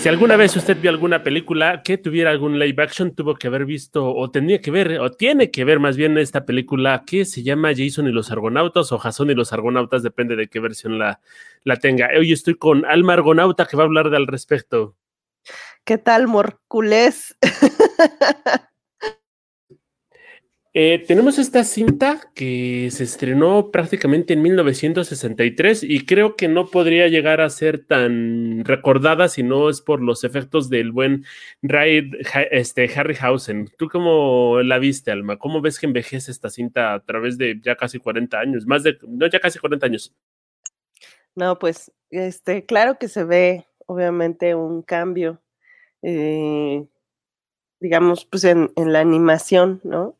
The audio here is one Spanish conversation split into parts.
Si alguna vez usted vio alguna película que tuviera algún live action, tuvo que haber visto, o tenía que ver, o tiene que ver más bien esta película que se llama Jason y los Argonautas, o Jason y los Argonautas, depende de qué versión la, la tenga. Hoy estoy con Alma Argonauta que va a hablar de al respecto. ¿Qué tal, Morculés? Eh, tenemos esta cinta que se estrenó prácticamente en 1963 y creo que no podría llegar a ser tan recordada si no es por los efectos del buen Ray, este, Harryhausen. ¿Tú cómo la viste, Alma? ¿Cómo ves que envejece esta cinta a través de ya casi 40 años? Más de, no, ya casi 40 años. No, pues, este, claro que se ve obviamente un cambio, eh, digamos, pues en, en la animación, ¿no?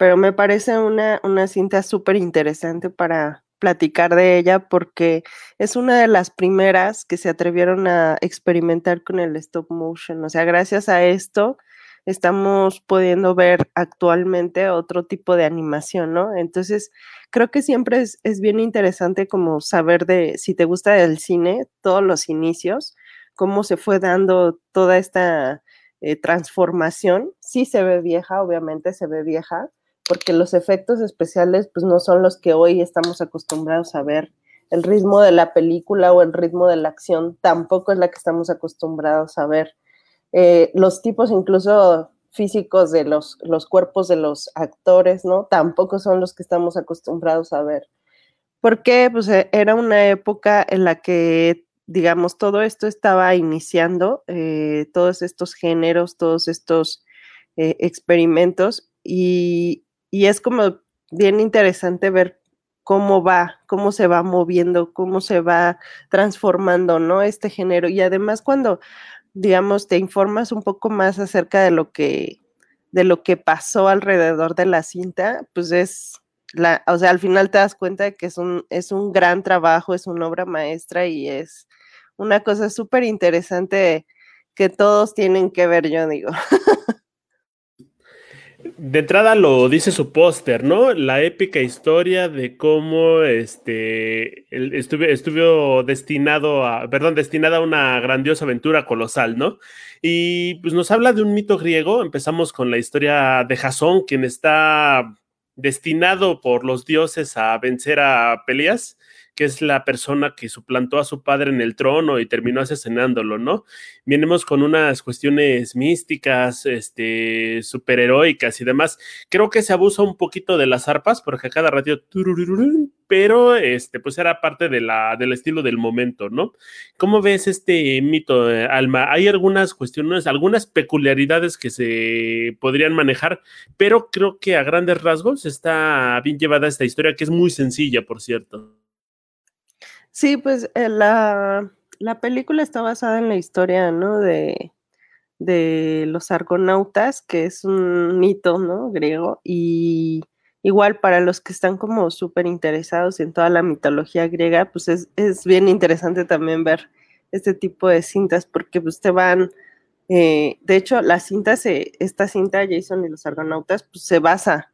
Pero me parece una, una cinta súper interesante para platicar de ella porque es una de las primeras que se atrevieron a experimentar con el stop motion. O sea, gracias a esto estamos pudiendo ver actualmente otro tipo de animación, ¿no? Entonces, creo que siempre es, es bien interesante como saber de, si te gusta el cine, todos los inicios, cómo se fue dando toda esta eh, transformación. Sí se ve vieja, obviamente se ve vieja, porque los efectos especiales pues no son los que hoy estamos acostumbrados a ver. El ritmo de la película o el ritmo de la acción tampoco es la que estamos acostumbrados a ver. Eh, los tipos incluso físicos de los, los cuerpos de los actores, ¿no? Tampoco son los que estamos acostumbrados a ver. Porque pues e, era una época en la que, digamos, todo esto estaba iniciando, eh, todos estos géneros, todos estos eh, experimentos, y, y es como bien interesante ver cómo va, cómo se va moviendo, cómo se va transformando, ¿no? Este género. Y además cuando, digamos, te informas un poco más acerca de lo que, de lo que pasó alrededor de la cinta, pues es, la, o sea, al final te das cuenta de que es un, es un gran trabajo, es una obra maestra y es una cosa súper interesante que todos tienen que ver, yo digo. De entrada lo dice su póster, ¿no? La épica historia de cómo este estuvo, destinado a, perdón, destinada a una grandiosa aventura colosal, ¿no? Y pues nos habla de un mito griego. Empezamos con la historia de Jasón, quien está destinado por los dioses a vencer a Peleas que es la persona que suplantó a su padre en el trono y terminó asesinándolo, ¿no? Vienemos con unas cuestiones místicas, este, superheroicas y demás. Creo que se abusa un poquito de las arpas, porque a cada ratio, pero este, pues era parte del estilo del momento, ¿no? ¿Cómo ves este mito, eh, Alma? Hay algunas cuestiones, algunas peculiaridades que se podrían manejar, pero creo que a grandes rasgos está bien llevada esta historia, que es muy sencilla, por cierto. Sí, pues eh, la, película está basada en la historia, ¿no? De, de los argonautas, que es un mito, ¿no? Griego. Y igual para los que están como súper interesados en toda la mitología griega, pues es, es, bien interesante también ver este tipo de cintas, porque pues te van... Eh, de hecho, la cinta, se, esta cinta, Jason y los argonautas, pues se basa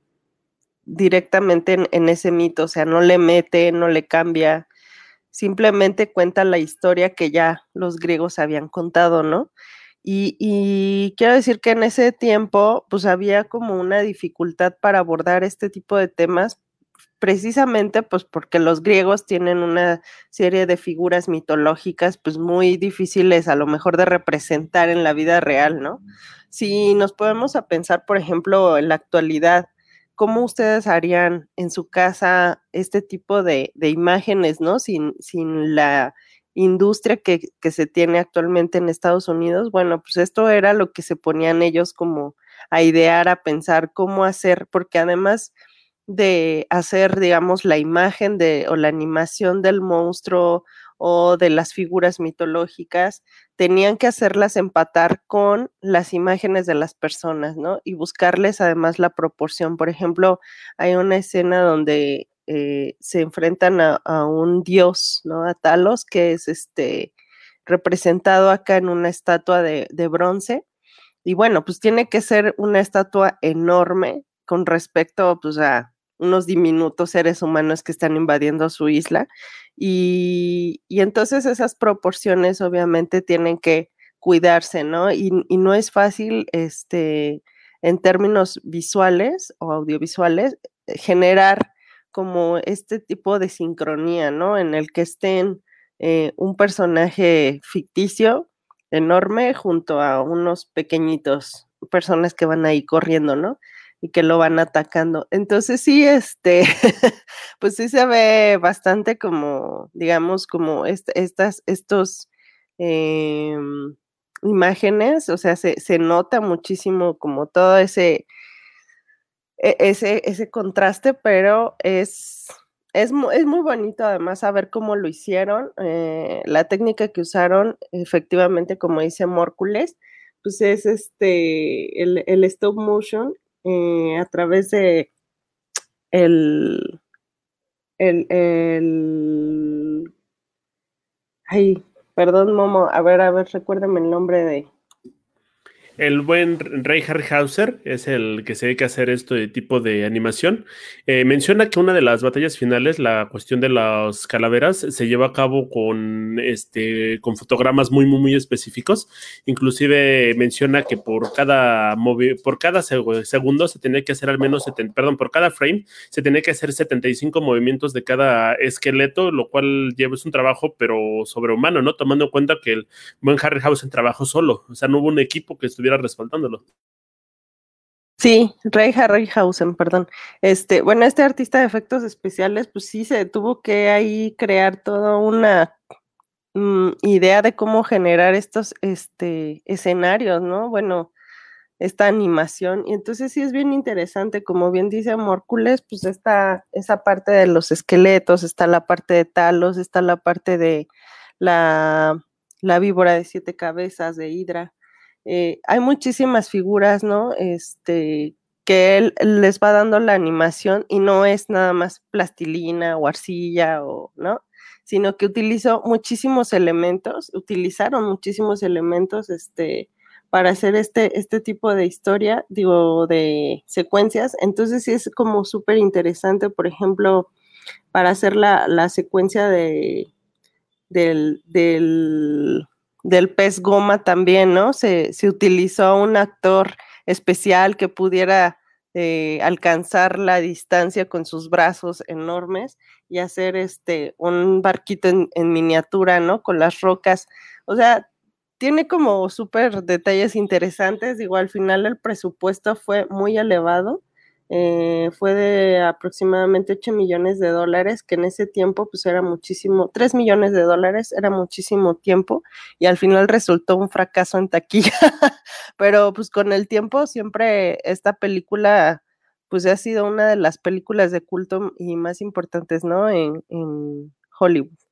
directamente en, en ese mito, o sea, no le mete, no le cambia, simplemente cuenta la historia que ya los griegos habían contado, ¿no? Y, quiero decir que en ese tiempo, pues había como una dificultad para abordar este tipo de temas, precisamente pues porque los griegos tienen una serie de figuras mitológicas pues muy difíciles a lo mejor de representar en la vida real, ¿no? Si nos podemos a pensar, por ejemplo, en la actualidad, ¿cómo ustedes harían en su casa este tipo de, imágenes, ¿no? Sin, sin la industria que, se tiene actualmente en Estados Unidos. Bueno, pues esto era lo que se ponían ellos como a idear, a pensar cómo hacer, porque además de hacer, digamos, la imagen de o la animación del monstruo o de las figuras mitológicas, tenían que hacerlas empatar con las imágenes de las personas, ¿no? Y buscarles además la proporción. Por ejemplo, hay una escena donde eh, se enfrentan a, un dios, ¿no? A Talos, que es este representado acá en una estatua de, de bronce. Y bueno, pues tiene que ser una estatua enorme con respecto pues, a unos diminutos seres humanos que están invadiendo su isla. Y, entonces esas proporciones obviamente tienen que cuidarse, ¿no? Y, no es fácil, este, en términos visuales o audiovisuales, generar como este tipo de sincronía, ¿no? En el que estén eh, un personaje ficticio enorme junto a unos pequeñitos personas que van ahí corriendo, ¿no? Y que lo van atacando. Entonces sí, este, pues sí se ve bastante como, digamos, como estas, estos em, imágenes, o sea, se, se, nota muchísimo como todo ese, e, ese, ese contraste, pero es, es, es, muy bonito además saber cómo lo hicieron, eh, la técnica que usaron, efectivamente, como dice Mórcules, pues es este, el, el stop motion eh, a través de el, el, el, ay, perdón, Momo, a ver, a ver, recuérdame el nombre de, el buen Ray Harryhauser es el que se dedica a hacer este tipo de animación. Eh, menciona que una de las batallas finales, la cuestión de las calaveras, se lleva a cabo con, este, con fotogramas muy, muy, muy específicos. Inclusive menciona que por cada, por cada segundo se tenía que hacer al menos, perdón, por cada frame se tenía que hacer 75 movimientos de cada esqueleto, lo cual lleva es un trabajo, pero sobrehumano, ¿no? Tomando en cuenta que el buen Harryhausen trabajó solo, o sea, no hubo un equipo que estuviera respaldándolo. Sí, Ray Harryhausen, perdón. Este, bueno, este artista de efectos especiales, pues sí se tuvo que ahí crear toda una mm, idea de cómo generar estos este, escenarios, ¿no? Bueno, esta animación. Y entonces sí es bien interesante, como bien dice Mórcules, pues está esa parte de los esqueletos, está la parte de Talos, está la parte de la, la víbora de siete cabezas, de Hidra. Eh, hay muchísimas figuras, ¿no? Este, que él les va dando la animación y no es nada más plastilina o arcilla o, ¿no? Sino que utilizó muchísimos elementos, utilizaron muchísimos elementos, este, para hacer este, este tipo de historia, digo, de secuencias. Entonces sí es como súper interesante, por ejemplo, para hacer la, la secuencia de, del, del del pez goma también, ¿no? Se, se utilizó un actor especial que pudiera eh, alcanzar la distancia con sus brazos enormes y hacer este un barquito en, en miniatura, ¿no? Con las rocas. O sea, tiene como súper detalles interesantes. Digo, al final el presupuesto fue muy elevado eh, fue de aproximadamente 8 millones de dólares, que en ese tiempo pues era muchísimo, 3 millones de dólares era muchísimo tiempo y al final resultó un fracaso en taquilla, pero pues con el tiempo siempre esta película pues ha sido una de las películas de culto y más importantes, ¿no? En, en Hollywood.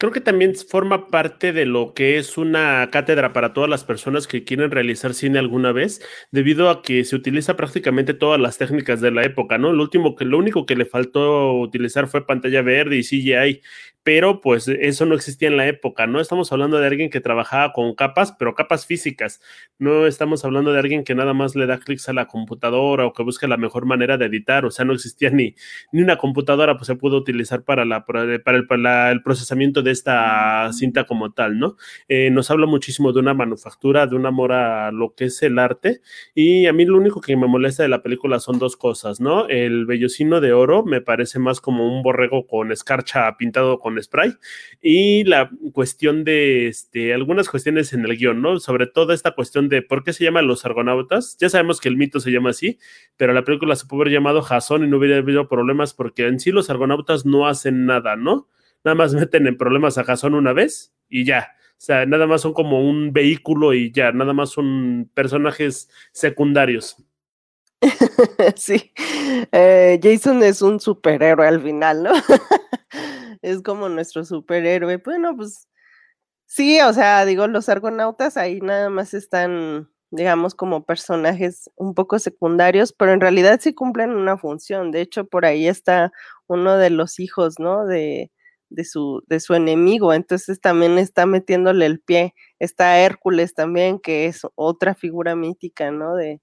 Creo que también forma parte de lo que es una cátedra para todas las personas que quieren realizar cine alguna vez, debido a que se utiliza prácticamente todas las técnicas de la época, ¿no? Lo último que lo único que le faltó utilizar fue pantalla verde y CGI, pero pues eso no existía en la época, ¿no? Estamos hablando de alguien que trabajaba con capas, pero capas físicas. No estamos hablando de alguien que nada más le da clics a la computadora o que busca la mejor manera de editar, o sea, no existía ni, ni una computadora, pues se pudo utilizar para, la, para, el, el procesamiento de esta cinta como tal, ¿no? Eh, nos habla muchísimo de una manufactura, de un amor a lo que es el arte, y a mí lo único que me molesta de la película son dos cosas, ¿no? El vellocino de oro me parece más como un borrego con escarcha pintado con spray y la cuestión de este, algunas cuestiones en el guion, ¿no? Sobre todo esta cuestión de por qué se llaman los argonautas. Ya sabemos que el mito se llama así, pero la película se puede haber llamado Jason y no hubiera habido problemas porque en sí los argonautas no hacen nada, ¿no? Nada más meten en problemas a Jason una vez y ya. O sea, nada más son como un vehículo y ya, nada más son personajes secundarios. sí, eh, Jason es un superhéroe al final, ¿no? es como nuestro superhéroe. Bueno, pues sí, o sea, digo, los argonautas ahí nada más están, digamos, como personajes un poco secundarios, pero en realidad sí cumplen una función. De hecho, por ahí está uno de los hijos, ¿no? De, de su, de su enemigo. Entonces también está metiéndole el pie. Está Hércules también, que es otra figura mítica, ¿no? De,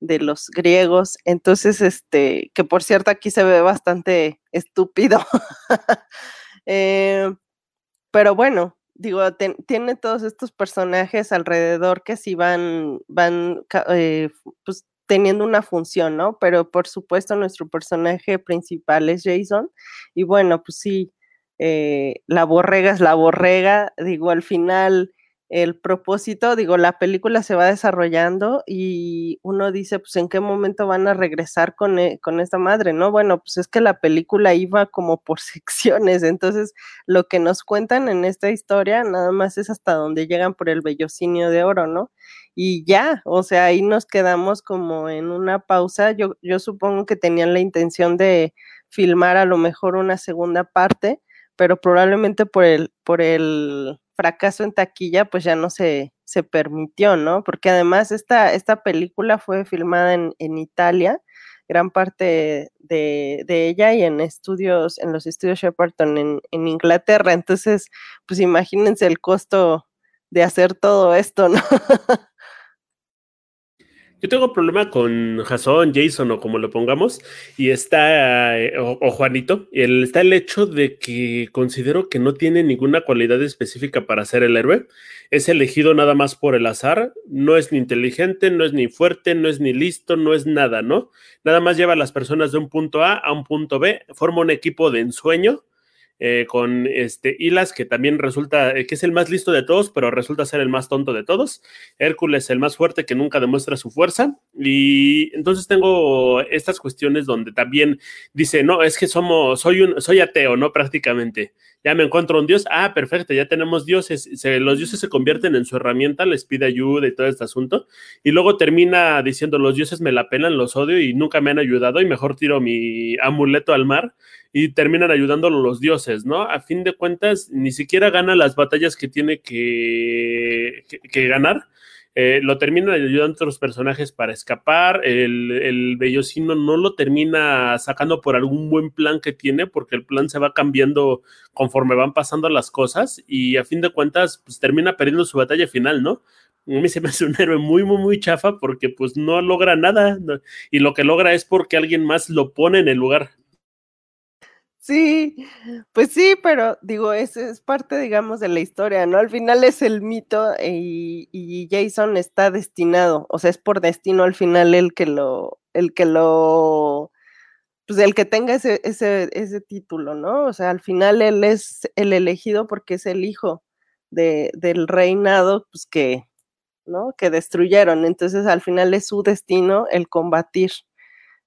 de los griegos. Entonces, este, que por cierto aquí se ve bastante estúpido. Eh, pero bueno, digo, tiene todos estos personajes alrededor que sí van, van eh, pues, teniendo una función, ¿no? Pero por supuesto nuestro personaje principal es Jason y bueno, pues sí, eh, la borrega es la borrega, digo, al final el propósito, digo, la película se va desarrollando y uno dice, pues, ¿en qué momento van a regresar con, e, con esta madre? ¿No? Bueno, pues es que la película iba como por secciones, entonces lo que nos cuentan en esta historia nada más es hasta donde llegan por el bellocinio de oro, ¿no? Y ya, o sea, ahí nos quedamos como en una pausa. Yo, yo supongo que tenían la intención de filmar a lo mejor una segunda parte, pero probablemente por el, por el fracaso en taquilla, pues ya no se, se permitió, ¿no? Porque además esta, esta película fue filmada en, en Italia, gran parte de, de, ella y en estudios, en los estudios Shepperton en, en, Inglaterra. Entonces, pues imagínense el costo de hacer todo esto, ¿no? Yo tengo problema con Jason, Jason o como lo pongamos, y está, eh, o, Juanito, el, está el hecho de que considero que no tiene ninguna cualidad específica para ser el héroe. Es elegido nada más por el azar, no es ni inteligente, no es ni fuerte, no es ni listo, no es nada, ¿no? Nada más lleva a las personas de un punto A a un punto B, forma un equipo de ensueño eh, con este Hilas, que también resulta eh, que es el más listo de todos, pero resulta ser el más tonto de todos. Hércules, el más fuerte que nunca demuestra su fuerza. Y entonces tengo estas cuestiones donde también dice, no, es que somos, soy un, soy ateo, ¿no? Prácticamente. Ya me encuentro un dios. Ah, perfecto, ya tenemos dioses. los dioses se convierten en su herramienta, les pide ayuda y todo este asunto. Y luego termina diciendo, los dioses me la pelan, los odio y nunca me han ayudado y mejor tiro mi amuleto al mar y terminan ayudándolo los dioses, ¿no? A fin de cuentas, ni siquiera gana las batallas que tiene que, que, ganar. Eh, lo terminan ayudando a otros personajes para escapar. El, el bellocino no lo termina sacando por algún buen plan que tiene, porque el plan se va cambiando conforme van pasando las cosas. Y a fin de cuentas, pues termina perdiendo su batalla final, ¿no? a mí se me hace un héroe muy, muy, muy chafa porque pues no logra nada y lo que logra es porque alguien más lo pone en el lugar. Sí, pues sí, pero digo, es, es parte, digamos, de la historia, ¿no? Al final es el mito y, y, Jason está destinado, o sea, es por destino al final el que lo, el que lo, pues el que tenga ese, ese, ese título, ¿no? O sea, al final él es el elegido porque es el hijo de, del reinado, pues que, ¿no? Que destruyeron. Entonces, al final es su destino el combatir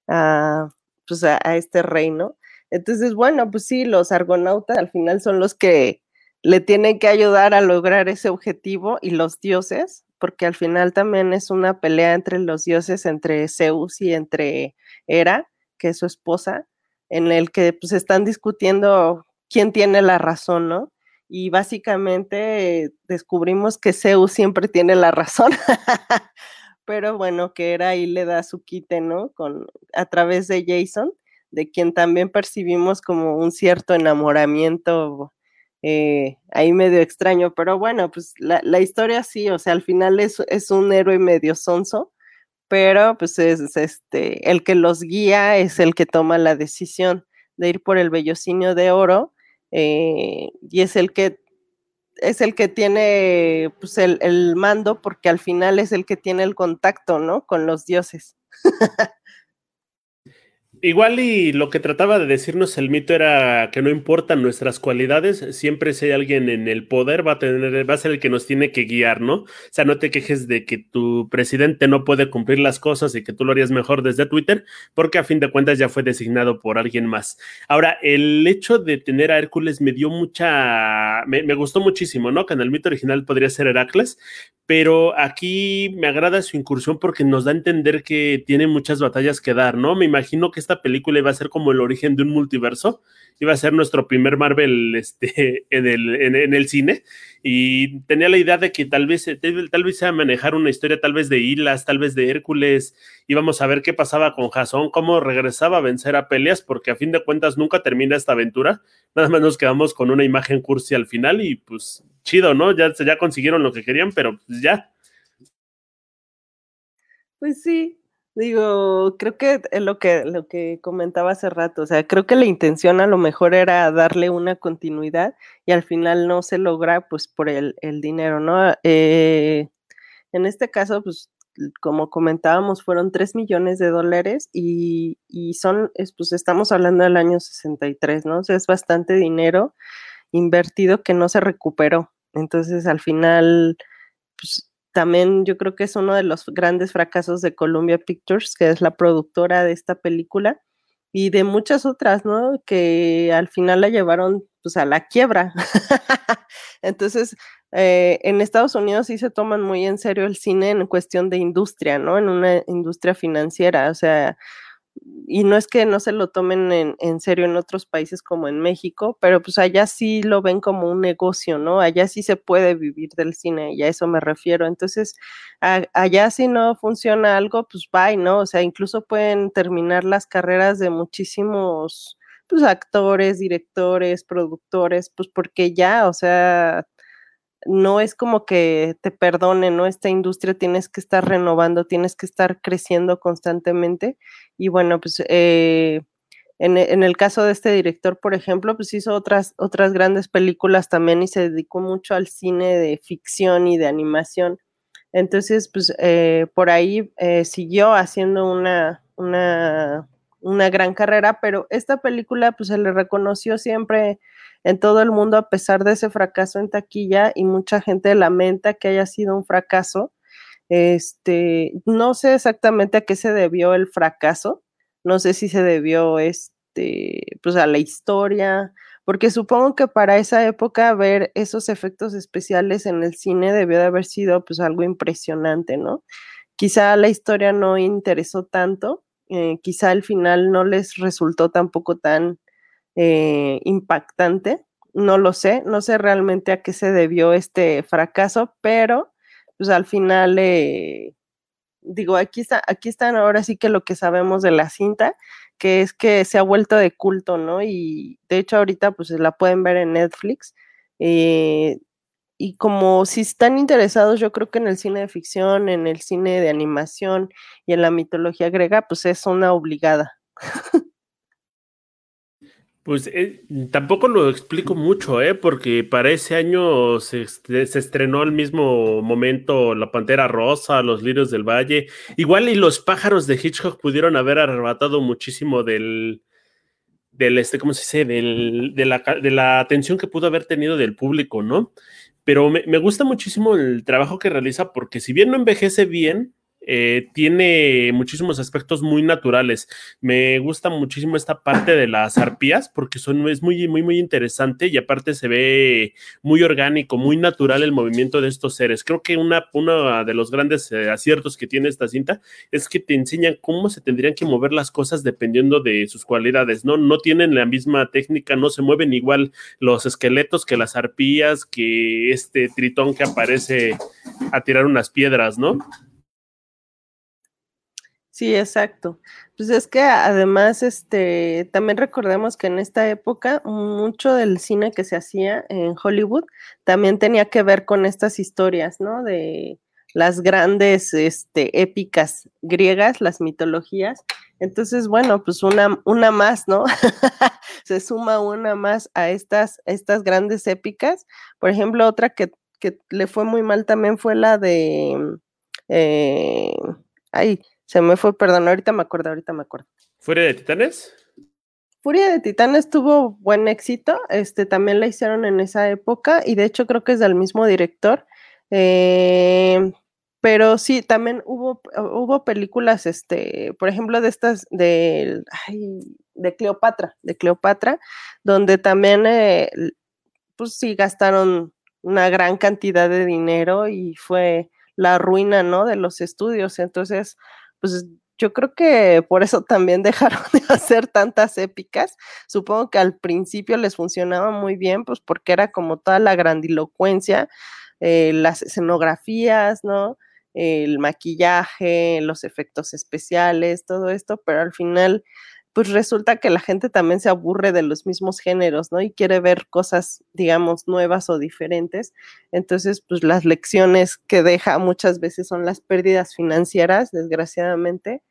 a, pues a este reino entonces, bueno, pues sí, los argonautas al final son los que le tienen que ayudar a lograr ese objetivo y los dioses, porque al final también es una pelea entre los dioses, entre Zeus y entre Hera, que es su esposa, en el que pues están discutiendo quién tiene la razón, ¿no? Y básicamente descubrimos que Zeus siempre tiene la razón, pero bueno, que Hera ahí le da su quite, ¿no? Con, a través de Jason de quien también percibimos como un cierto enamoramiento eh, ahí medio extraño, pero bueno, pues la, historia sí, o sea, al final es, es, un héroe medio sonso, pero pues es este, el que los guía es el que toma la decisión de ir por el bellocinio de oro eh, y es el que es el que tiene pues el, el mando porque al final es el que tiene el contacto, ¿no? Con los dioses. Igual y lo que trataba de decirnos el mito era que no importan nuestras cualidades, siempre si hay alguien en el poder va a tener, va a ser el que nos tiene que guiar, ¿no? O sea, no te quejes de que tu presidente no puede cumplir las cosas y que tú lo harías mejor desde Twitter, porque a fin de cuentas ya fue designado por alguien más. Ahora, el hecho de tener a Hércules me dio mucha, me, me gustó muchísimo, ¿no? Que en el mito original podría ser Heracles, pero aquí me agrada su incursión porque nos da a entender que tiene muchas batallas que dar, ¿no? Me imagino que esta película iba a ser como el origen de un multiverso, iba a ser nuestro primer Marvel este, en, el, en, el cine, y tenía la idea de que tal vez, tal vez a manejar una historia tal vez de Hilas, tal vez de Hércules, íbamos a ver qué pasaba con Jason, cómo regresaba a vencer a peleas, porque a fin de cuentas nunca termina esta aventura, nada más nos quedamos con una imagen cursi al final y pues chido, ¿no? Ya, ya consiguieron lo que querían, pero pues ya. Pues sí, Digo, creo que es lo que, lo que comentaba hace rato, o sea, creo que la intención a lo mejor era darle una continuidad y al final no se logra pues por el, dinero, ¿no? Eh, en este caso, pues como comentábamos, fueron 3 millones de dólares y, y son, pues estamos hablando del año 63, ¿no? O sea, es bastante dinero invertido que no se recuperó. Entonces, al final, pues también yo creo que es uno de los grandes fracasos de Columbia Pictures, que es la productora de esta película, y de muchas otras, ¿no? Que al final la llevaron pues a la quiebra. Entonces, eh, en Estados Unidos sí se toman muy en serio el cine en cuestión de industria, ¿no? En una industria financiera, o sea, y no es que no se lo tomen en, serio en otros países como en México, pero pues allá sí lo ven como un negocio, ¿no? Allá sí se puede vivir del cine y a eso me refiero. Entonces, allá si no funciona algo, pues bye, ¿no? O sea, incluso pueden terminar las carreras de muchísimos pues actores, directores, productores, pues porque ya, o sea, no es como que te perdone, ¿no? Esta industria tienes que estar renovando, tienes que estar creciendo constantemente. Y bueno, pues eh, en, el caso de este director, por ejemplo, pues hizo otras, otras grandes películas también y se dedicó mucho al cine de ficción y de animación. Entonces, pues eh, por ahí eh, siguió haciendo una, una, una gran carrera, pero esta película pues se le reconoció siempre en todo el mundo a pesar de ese fracaso en taquilla y mucha gente lamenta que haya sido un fracaso. Este, no sé exactamente a qué se debió el fracaso, no sé si se debió este, pues a la historia, porque supongo que para esa época ver esos efectos especiales en el cine debió de haber sido pues algo impresionante, ¿no? Quizá la historia no interesó tanto, eh, quizá al final no les resultó tampoco tan eh, impactante. No lo sé, no sé realmente a qué se debió este fracaso, pero pues al final, eh, digo, aquí, está, aquí están ahora sí que lo que sabemos de la cinta, que es que se ha vuelto de culto, ¿no? Y de hecho ahorita pues la pueden ver en Netflix. Eh, y como si están interesados, yo creo que en el cine de ficción, en el cine de animación y en la mitología griega, pues es una obligada. Pues eh, tampoco lo explico mucho, ¿eh? Porque para ese año se, estrenó al mismo momento La Pantera Rosa, Los Lirios del Valle. Igual y los pájaros de Hitchcock pudieron haber arrebatado muchísimo del, del este, ¿cómo se dice? Del, de, la, de la atención que pudo haber tenido del público, ¿no? Pero me, me gusta muchísimo el trabajo que realiza porque si bien no envejece bien, eh, tiene muchísimos aspectos muy naturales. Me gusta muchísimo esta parte de las arpías porque son, es muy, muy, muy interesante y aparte se ve muy orgánico, muy natural el movimiento de estos seres. Creo que una, uno de los grandes eh, aciertos que tiene esta cinta es que te enseñan cómo se tendrían que mover las cosas dependiendo de sus cualidades, ¿no? No tienen la misma técnica, no se mueven igual los esqueletos que las arpías, que este tritón que aparece a tirar unas piedras, ¿no? Sí, exacto. Pues es que además, este, también recordemos que en esta época mucho del cine que se hacía en Hollywood también tenía que ver con estas historias, ¿no? De las grandes, este, épicas griegas, las mitologías. Entonces, bueno, pues una, una más, ¿no? se suma una más a estas, estas grandes épicas. Por ejemplo, otra que, que le fue muy mal también fue la de, eh, ay, se me fue, perdón, ahorita me acuerdo, ahorita me acuerdo. ¿Furia de Titanes? Furia de Titanes tuvo buen éxito, este también la hicieron en esa época y de hecho creo que es del mismo director. Eh, pero sí, también hubo, hubo películas, este, por ejemplo, de estas, de, de Cleopatra, de Cleopatra, donde también, eh, pues sí, gastaron una gran cantidad de dinero y fue la ruina, ¿no? De los estudios. Entonces, pues yo creo que por eso también dejaron de hacer tantas épicas. Supongo que al principio les funcionaba muy bien, pues porque era como toda la grandilocuencia, eh, las escenografías, ¿no? El maquillaje, los efectos especiales, todo esto, pero al final pues resulta que la gente también se aburre de los mismos géneros, ¿no? Y quiere ver cosas, digamos, nuevas o diferentes. Entonces, pues las lecciones que deja muchas veces son las pérdidas financieras, desgraciadamente.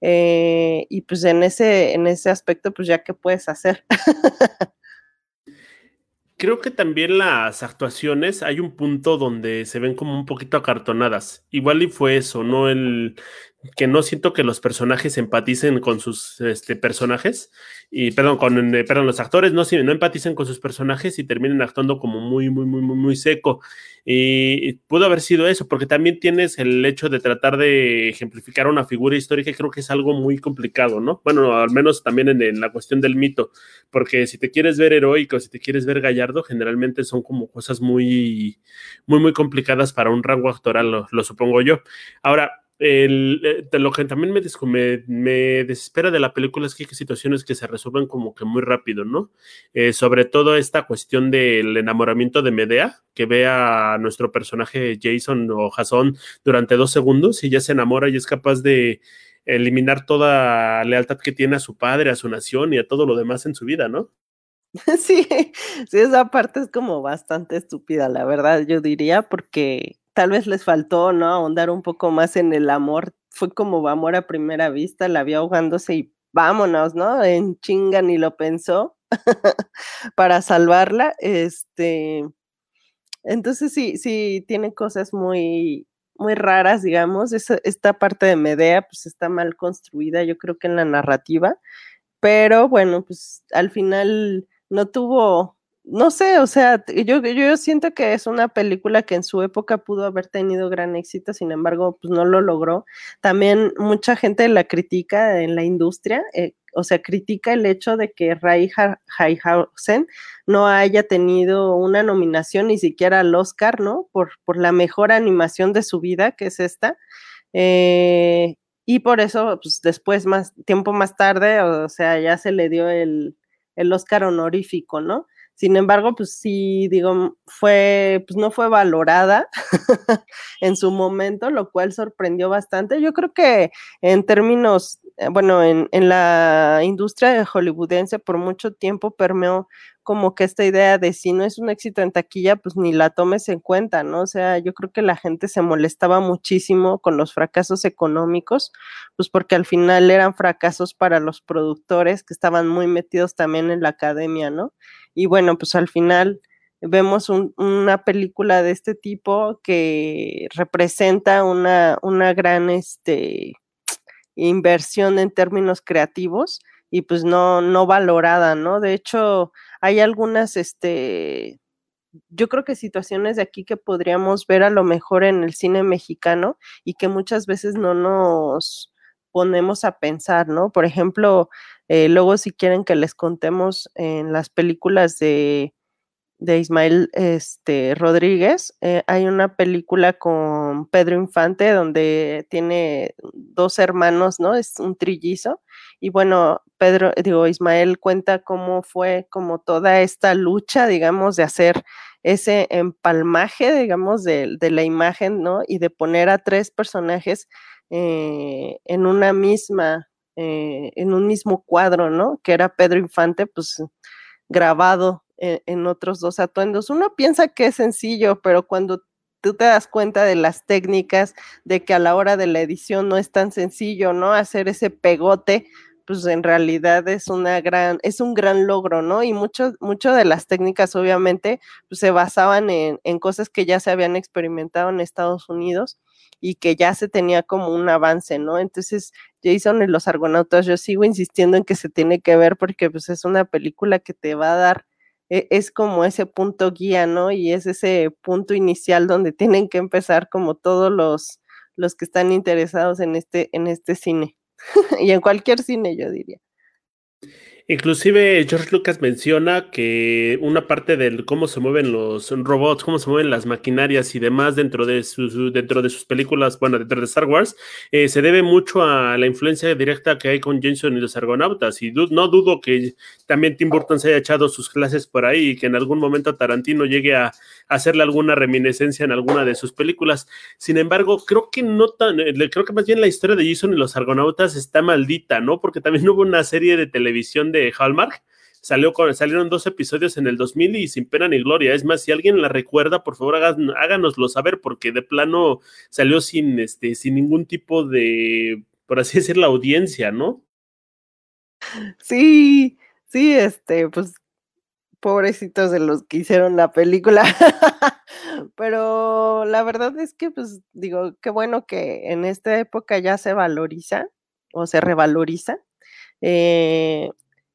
Eh, y pues en ese, en ese aspecto, pues ya qué puedes hacer. Creo que también las actuaciones hay un punto donde se ven como un poquito acartonadas. Igual y fue eso, ¿no? El que no siento que los personajes empaticen con sus este, personajes y perdón, con eh, perdón, los actores no, no empaticen con sus personajes y terminen actuando como muy, muy, muy, muy, muy seco. Y pudo haber sido eso, porque también tienes el hecho de tratar de ejemplificar una figura histórica, y creo que es algo muy complicado, ¿no? Bueno, al menos también en, la cuestión del mito, porque si te quieres ver heroico, si te quieres ver gallardo, generalmente son como cosas muy, muy, muy complicadas para un rango actoral, lo supongo yo. Ahora, eh, lo que también me, me, desespera de la película es que hay situaciones que se resuelven como que muy rápido, ¿no? Eh, sobre todo esta cuestión del enamoramiento de Medea, que ve a nuestro personaje Jason o Jason durante dos segundos y ya se enamora y es capaz de eliminar toda lealtad que tiene a su padre, a su nación y a todo lo demás en su vida, ¿no? Sí, sí, esa parte es como bastante estúpida, la verdad, yo diría, porque tal vez les faltó, ¿no? Ahondar un poco más en el amor. Fue como amor a primera vista, la vio ahogándose y vámonos, ¿no? En chinga ni lo pensó para salvarla. Este, entonces sí, sí, tiene cosas muy, muy raras, digamos. esta parte de Medea, pues está mal construida, yo creo que en la narrativa. Pero bueno, pues al final no tuvo no sé, o sea, yo, yo siento que es una película que en su época pudo haber tenido gran éxito, sin embargo, pues no lo logró. También mucha gente la critica en la industria, eh, o sea, critica el hecho de que Ray Harryhausen no haya tenido una nominación ni siquiera al Oscar, ¿no? Por, por la mejor animación de su vida, que es esta. Eh, y por eso, pues después, más tiempo más tarde, o sea, ya se le dio el, el Oscar honorífico, ¿no? Sin embargo, pues sí, digo, fue, pues no fue valorada en su momento, lo cual sorprendió bastante. Yo creo que en términos, eh, bueno, en, en la industria hollywoodense por mucho tiempo permeó como que esta idea de si no es un éxito en taquilla, pues ni la tomes en cuenta, ¿no? O sea, yo creo que la gente se molestaba muchísimo con los fracasos económicos, pues porque al final eran fracasos para los productores que estaban muy metidos también en la academia, ¿no? Y bueno, pues al final vemos una película de este tipo que representa una, una gran este, inversión en términos creativos y pues no, no valorada, ¿no? De hecho, hay algunas, este, yo creo que situaciones de aquí que podríamos ver a lo mejor en el cine mexicano y que muchas veces no nos ponemos a pensar, ¿no? Por ejemplo, eh, luego si quieren que les contemos en las películas de, de Ismael este, Rodríguez, eh, hay una película con Pedro Infante donde tiene dos hermanos, ¿no? Es un trillizo. Y bueno, Pedro, digo, Ismael cuenta cómo fue como toda esta lucha, digamos, de hacer ese empalmaje, digamos, de, de la imagen, ¿no? Y de poner a tres personajes eh, en una misma, eh, en un mismo cuadro, ¿no? Que era Pedro Infante, pues grabado en, otros dos atuendos. Uno piensa que es sencillo, pero cuando tú te das cuenta de las técnicas, de que a la hora de la edición no es tan sencillo, ¿no? Hacer ese pegote, pues en realidad es una gran, es un gran logro, ¿no? Y mucho de las técnicas, obviamente, pues se basaban en, en cosas que ya se habían experimentado en Estados Unidos y que ya se tenía como un avance, ¿no? Entonces, Jason y los Argonautas, yo sigo insistiendo en que se tiene que ver porque pues es una película que te va a dar, e, es como ese punto guía, ¿no? Y es ese punto inicial donde tienen que empezar como todos los, los que están interesados en este, en este cine y en cualquier cine, yo diría. Inclusive George Lucas menciona que una parte de cómo se mueven los robots, cómo se mueven las maquinarias y demás dentro de sus, dentro de sus películas, bueno, dentro de Star Wars, eh, se debe mucho a la influencia directa que hay con Jason y los argonautas. Y no dudo que también Tim Burton se haya echado sus clases por ahí y que en algún momento Tarantino llegue a, hacerle alguna reminiscencia en alguna de sus películas. Sin embargo, creo que no tan, eh, creo que más bien la historia de Jason y los argonautas está maldita, ¿no? Porque también hubo una serie de televisión de Hallmark. Salió salieron dos episodios en el 2000 y sin pena ni gloria. Es más, si alguien la recuerda, por favor háganoslo saber, porque de plano salió sin, este, sin ningún tipo de por así decir, la audiencia, ¿no? Sí, sí, este, pues pobrecitos de los que hicieron la película. Pero la verdad es que, pues, digo, qué bueno que en esta época ya se valoriza o se revaloriza. Eh,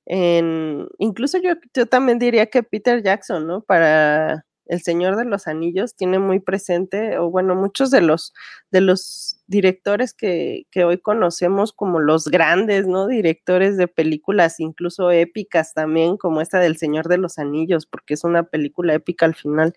incluso yo, yo también diría que Peter Jackson, ¿no? Para el Señor de los Anillos tiene muy presente, o bueno, muchos de los, de los directores que, que, hoy conocemos como los grandes, ¿no? Directores de películas, incluso épicas también, como esta del Señor de los Anillos, porque es una película épica al final.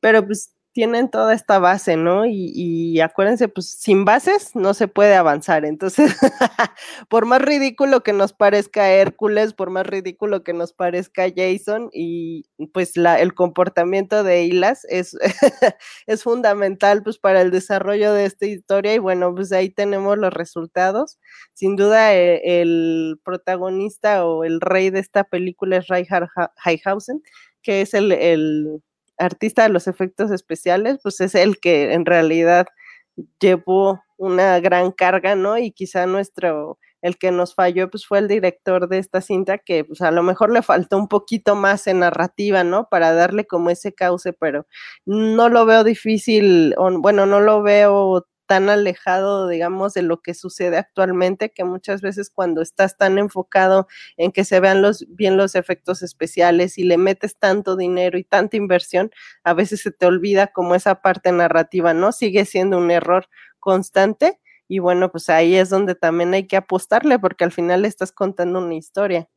Pero pues tienen toda esta base, ¿no? Y, acuérdense, pues sin bases no se puede avanzar. Entonces, por más ridículo que nos parezca Hércules, por más ridículo que nos parezca Jason, y pues el comportamiento de Hilas es, es fundamental pues para el desarrollo de esta historia y bueno, pues ahí tenemos los resultados. Sin duda, eh, el protagonista o el rey de esta película es Reinhard Heihausen, que es el artista de los efectos especiales, pues es el que en realidad llevó una gran carga, ¿no? Y quizá nuestro, el que nos falló, pues fue el director de esta cinta, que pues a lo mejor le faltó un poquito más en narrativa, ¿no? Para darle como ese cauce, pero no lo veo difícil, bueno, no lo veo tan alejado, digamos, de lo que sucede actualmente, que muchas veces cuando estás tan enfocado en que se vean los, bien los efectos especiales y le metes tanto dinero y tanta inversión, a veces se te olvida como esa parte narrativa, ¿no? Sigue siendo un error constante y bueno, pues ahí es donde también hay que apostarle porque al final estás contando una historia.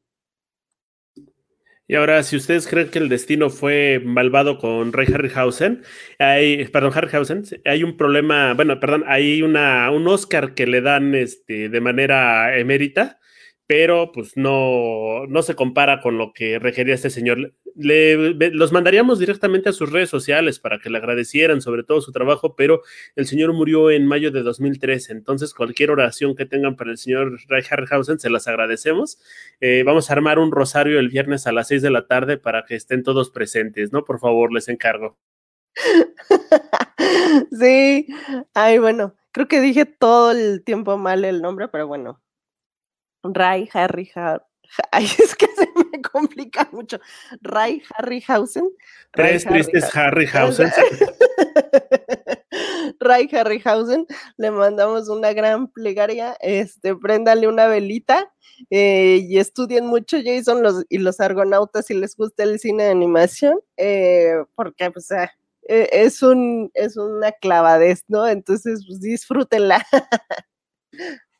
Y ahora, si ustedes creen que el destino fue malvado con Rey Harryhausen, hay, perdón, Harryhausen, hay un problema, bueno, perdón, hay una, un Oscar que le dan este, de manera emérita pero pues no, no se compara con lo que requería este señor. Los mandaríamos directamente a sus redes sociales para que le agradecieran sobre todo su trabajo, pero el señor murió en mayo de 2013, entonces cualquier oración que tengan para el señor Ray Harryhausen se las agradecemos. Eh, vamos a armar un rosario el viernes a las 6 de la tarde para que estén todos presentes, ¿no? Por favor, les encargo. Sí, ay, bueno, creo que dije todo el tiempo mal el nombre, pero bueno, Ray Harry Ay, es que se me complica mucho. Ray Harryhausen. Tres tristes Harryhausen. Ray Harryhausen, le mandamos una gran plegaria. Este, préndale una velita eh, y estudien mucho Jason los, y los argonautas si les gusta el cine de animación, eh, porque pues, ah, e, es, un, es una clavadez, ¿no? Entonces, pues disfrútenla.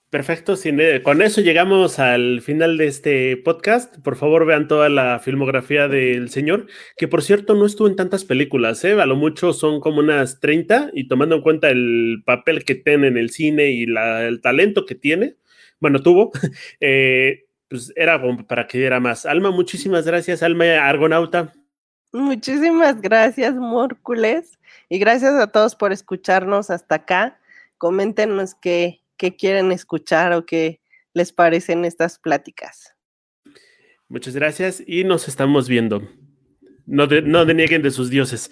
Perfecto, con eso llegamos al final de este podcast. Por favor, vean toda la filmografía del señor, que por cierto no estuvo en tantas películas, ¿eh? a lo mucho son como unas 30 y tomando en cuenta el papel que tiene en el cine y el talento que tiene, bueno, tuvo, eh, pues era para que diera más. Alma, muchísimas gracias, Alma Argonauta. Muchísimas gracias, Mórcules, y gracias a todos por escucharnos hasta acá. Coméntenos qué qué quieren escuchar o qué les parecen estas pláticas. Muchas gracias y nos estamos viendo. No, no denieguen de sus dioses.